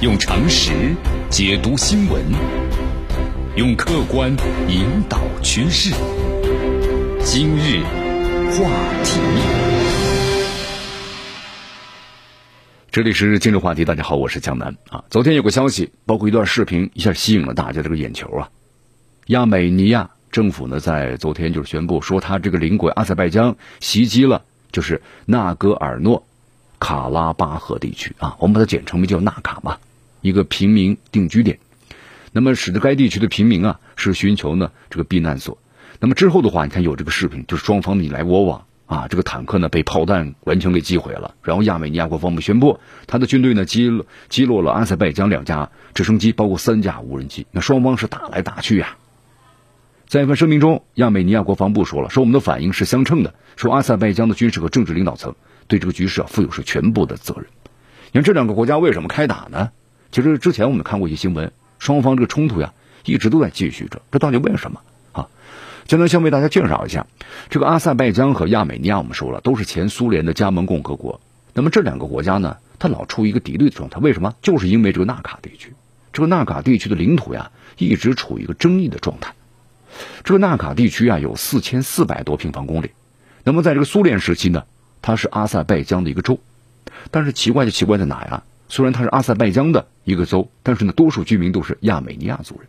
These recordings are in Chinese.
用常识解读新闻，用客观引导趋势。今日话题，这里是今日话题。大家好，我是江南啊。昨天有个消息，包括一段视频，一下吸引了大家这个眼球啊。亚美尼亚政府呢，在昨天就是宣布说，他这个邻国阿塞拜疆袭击了，就是纳戈尔诺卡拉巴赫地区啊，我们把它简称为叫纳卡嘛。一个平民定居点，那么使得该地区的平民啊是寻求呢这个避难所。那么之后的话，你看有这个视频，就是双方你来我往啊，这个坦克呢被炮弹完全给击毁了。然后亚美尼亚国防部宣布，他的军队呢击落击落了阿塞拜疆两架直升机，包括三架无人机。那双方是打来打去呀。在一份声明中，亚美尼亚国防部说了，说我们的反应是相称的，说阿塞拜疆的军事和政治领导层对这个局势啊负有是全部的责任。你看这两个国家为什么开打呢？其实之前我们看过一些新闻，双方这个冲突呀一直都在继续着，这到底为什么啊？简单先为大家介绍一下，这个阿塞拜疆和亚美尼亚，我们说了都是前苏联的加盟共和国。那么这两个国家呢，它老处于一个敌对的状态，为什么？就是因为这个纳卡地区，这个纳卡地区的领土呀一直处于一个争议的状态。这个纳卡地区啊有四千四百多平方公里，那么在这个苏联时期呢，它是阿塞拜疆的一个州，但是奇怪就奇怪在哪呀？虽然它是阿塞拜疆的一个州，但是呢，多数居民都是亚美尼亚族人。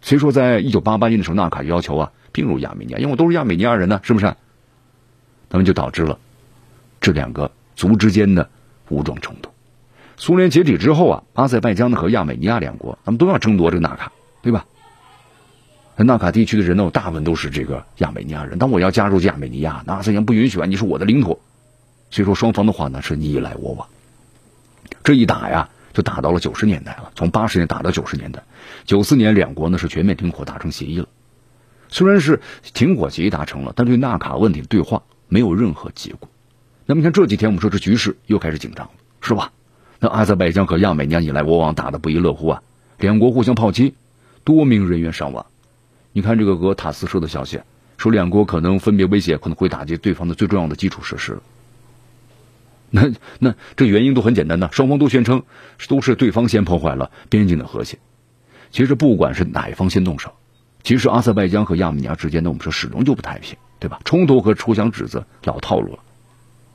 所以说，在一九八八年的时候，纳卡要求啊并入亚美尼亚，因为我都是亚美尼亚人呢，是不是？那么就导致了这两个族之间的武装冲突。苏联解体之后啊，阿塞拜疆呢和亚美尼亚两国，他们都要争夺这个纳卡，对吧？那纳卡地区的人呢，大部分都是这个亚美尼亚人。当我要加入亚美尼亚，那阿塞拜疆不允许啊，你是我的领土。所以说，双方的话呢是你来我往。这一打呀，就打到了九十年代了。从八十年打到九十年代，九四年两国呢是全面停火达成协议了。虽然是停火协议达成了，但对纳卡问题的对话没有任何结果。那么你看这几天，我们说这局势又开始紧张了，是吧？那阿塞拜疆和亚美尼亚你来我往，打得不亦乐乎啊！两国互相炮击，多名人员伤亡。你看这个俄塔斯社的消息，说两国可能分别威胁，可能会打击对方的最重要的基础设施。那那这原因都很简单的，双方都宣称都是对方先破坏了边境的和谐。其实不管是哪一方先动手，其实阿塞拜疆和亚美尼亚之间呢，我们说始终就不太平，对吧？冲突和互相指责老套路了。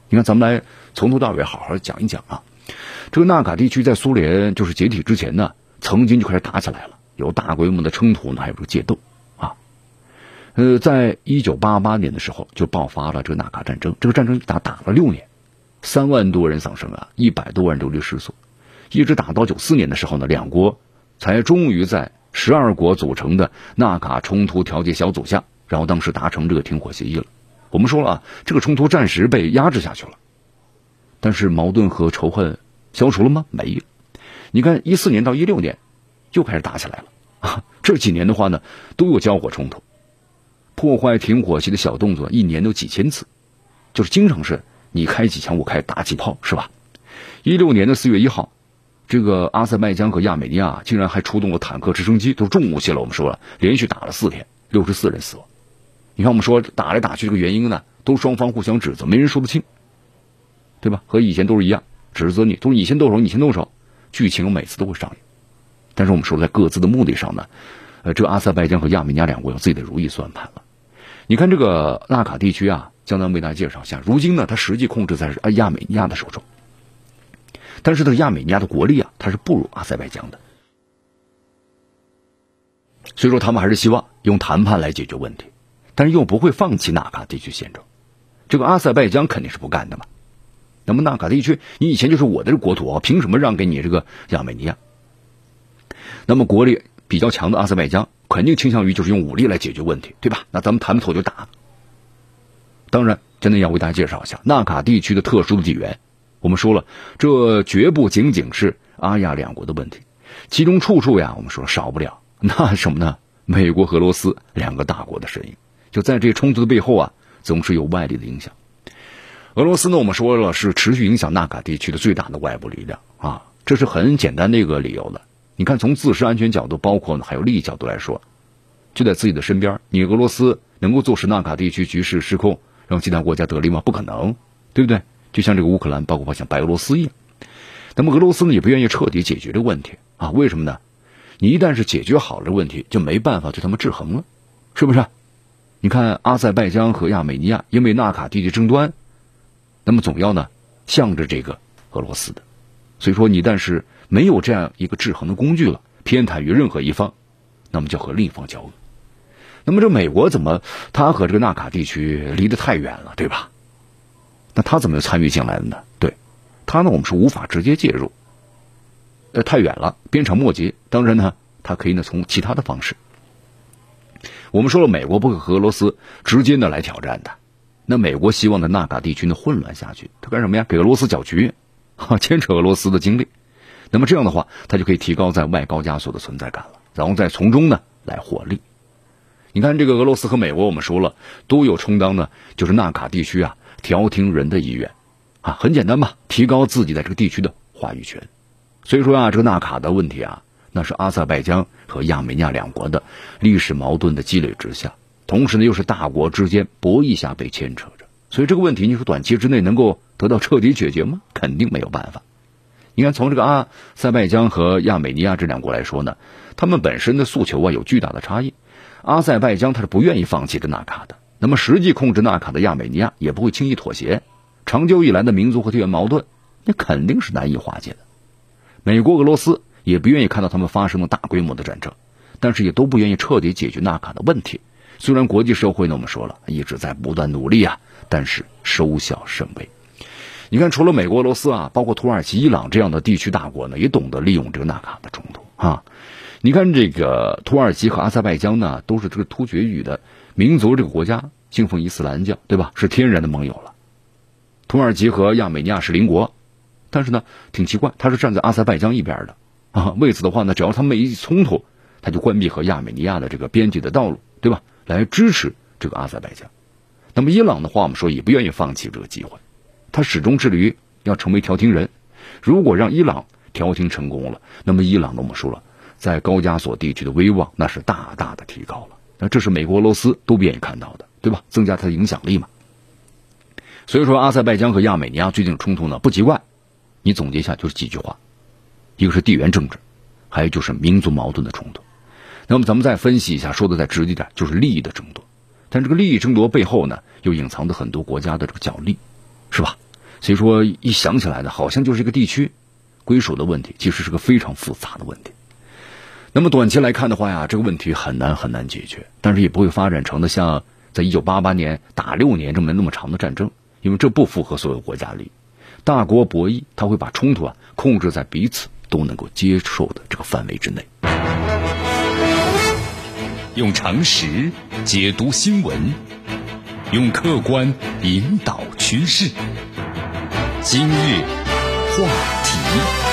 你看，咱们来从头到尾好好讲一讲啊。这个纳卡地区在苏联就是解体之前呢，曾经就开始打起来了，有大规模的冲突呢，还有这个械斗啊。呃，在一九八八年的时候就爆发了这个纳卡战争，这个战争打打了六年。三万多人丧生啊，一百多万流离失所，一直打到九四年的时候呢，两国才终于在十二国组成的纳卡冲突调解小组下，然后当时达成这个停火协议了。我们说了啊，这个冲突暂时被压制下去了，但是矛盾和仇恨消除了吗？没有。你看一四年到一六年又开始打起来了啊，这几年的话呢都有交火冲突，破坏停火期的小动作一年都几千次，就是经常是。你开几枪，我开打几炮，是吧？一六年的四月一号，这个阿塞拜疆和亚美尼亚竟然还出动了坦克、直升机，都是重武器了。我们说了，连续打了四天，六十四人死亡。你看，我们说打来打去，这个原因呢，都双方互相指责，没人说得清，对吧？和以前都是一样，指责你，都是你先动手，你先动手，剧情每次都会上演。但是我们说，在各自的目的上呢，呃，这阿塞拜疆和亚美尼亚两国有自己的如意算盘了。你看这个纳卡地区啊。相当为大家介绍一下，如今呢，它实际控制在是亚美尼亚的手中，但是这个亚美尼亚的国力啊，它是不如阿塞拜疆的，所以说他们还是希望用谈判来解决问题，但是又不会放弃纳卡地区宪政，这个阿塞拜疆肯定是不干的嘛。那么纳卡地区，你以前就是我的国土啊，凭什么让给你这个亚美尼亚？那么国力比较强的阿塞拜疆肯定倾向于就是用武力来解决问题，对吧？那咱们谈不妥就打。当然，今天要为大家介绍一下纳卡地区的特殊的地缘。我们说了，这绝不仅仅是阿亚两国的问题，其中处处呀，我们说少不了那什么呢？美国、俄罗斯两个大国的身影。就在这冲突的背后啊，总是有外力的影响。俄罗斯呢，我们说了是持续影响纳卡地区的最大的外部力量啊，这是很简单的一个理由的。你看，从自身安全角度，包括呢还有利益角度来说，就在自己的身边，你俄罗斯能够坐实纳卡地区局势失控。让其他国家得利吗？不可能，对不对？就像这个乌克兰，包括像白俄罗斯一样。那么俄罗斯呢也不愿意彻底解决这个问题啊？为什么呢？你一旦是解决好了问题，就没办法对他们制衡了，是不是？你看阿塞拜疆和亚美尼亚因为纳卡地区争端，那么总要呢向着这个俄罗斯的，所以说你但是没有这样一个制衡的工具了，偏袒于任何一方，那么就和另一方交恶。那么这美国怎么他和这个纳卡地区离得太远了，对吧？那他怎么又参与进来的呢？对，他呢我们是无法直接介入，呃太远了，鞭长莫及。当然呢，他可以呢从其他的方式。我们说了，美国不会和俄罗斯直接的来挑战的。那美国希望的纳卡地区呢混乱下去，他干什么呀？给俄罗斯搅局，哈，牵扯俄罗斯的精力。那么这样的话，他就可以提高在外高加索的存在感了，然后再从中呢来获利。你看，这个俄罗斯和美国，我们说了都有充当呢，就是纳卡地区啊调停人的意愿，啊，很简单嘛，提高自己在这个地区的话语权。所以说啊，这个纳卡的问题啊。那是阿塞拜疆和亚美尼亚两国的历史矛盾的积累之下，同时呢又是大国之间博弈下被牵扯着，所以这个问题你说短期之内能够得到彻底解决吗？肯定没有办法。你看从这个阿塞拜疆和亚美尼亚这两国来说呢，他们本身的诉求啊有巨大的差异。阿塞拜疆他是不愿意放弃这纳卡的，那么实际控制纳卡的亚美尼亚也不会轻易妥协。长久以来的民族和地缘矛盾，那肯定是难以化解的。美国、俄罗斯。也不愿意看到他们发生了大规模的战争，但是也都不愿意彻底解决纳卡的问题。虽然国际社会呢，我们说了一直在不断努力啊，但是收效甚微。你看，除了美国、俄罗斯啊，包括土耳其、伊朗这样的地区大国呢，也懂得利用这个纳卡的冲突啊。你看，这个土耳其和阿塞拜疆呢，都是这个突厥语的民族这个国家，信奉伊斯兰教，对吧？是天然的盟友了。土耳其和亚美尼亚是邻国，但是呢，挺奇怪，他是站在阿塞拜疆一边的。啊，为此的话呢，只要他们一冲突，他就关闭和亚美尼亚的这个边界的道路，对吧？来支持这个阿塞拜疆。那么伊朗的话，我们说也不愿意放弃这个机会，他始终致力于要成为调停人。如果让伊朗调停成功了，那么伊朗呢，我们说了，在高加索地区的威望那是大大的提高了。那这是美国、俄罗斯都不愿意看到的，对吧？增加它的影响力嘛。所以说，阿塞拜疆和亚美尼亚最近冲突呢，不奇怪。你总结一下，就是几句话。一个是地缘政治，还有就是民族矛盾的冲突。那么咱们再分析一下，说的再直接点，就是利益的争夺。但这个利益争夺背后呢，又隐藏着很多国家的这个角力，是吧？所以说一想起来呢，好像就是一个地区归属的问题，其实是个非常复杂的问题。那么短期来看的话呀，这个问题很难很难解决，但是也不会发展成的像在一九八八年打六年这么那么长的战争，因为这不符合所有国家利益。大国博弈，他会把冲突啊控制在彼此。都能够接受的这个范围之内，用常识解读新闻，用客观引导趋势。今日话题。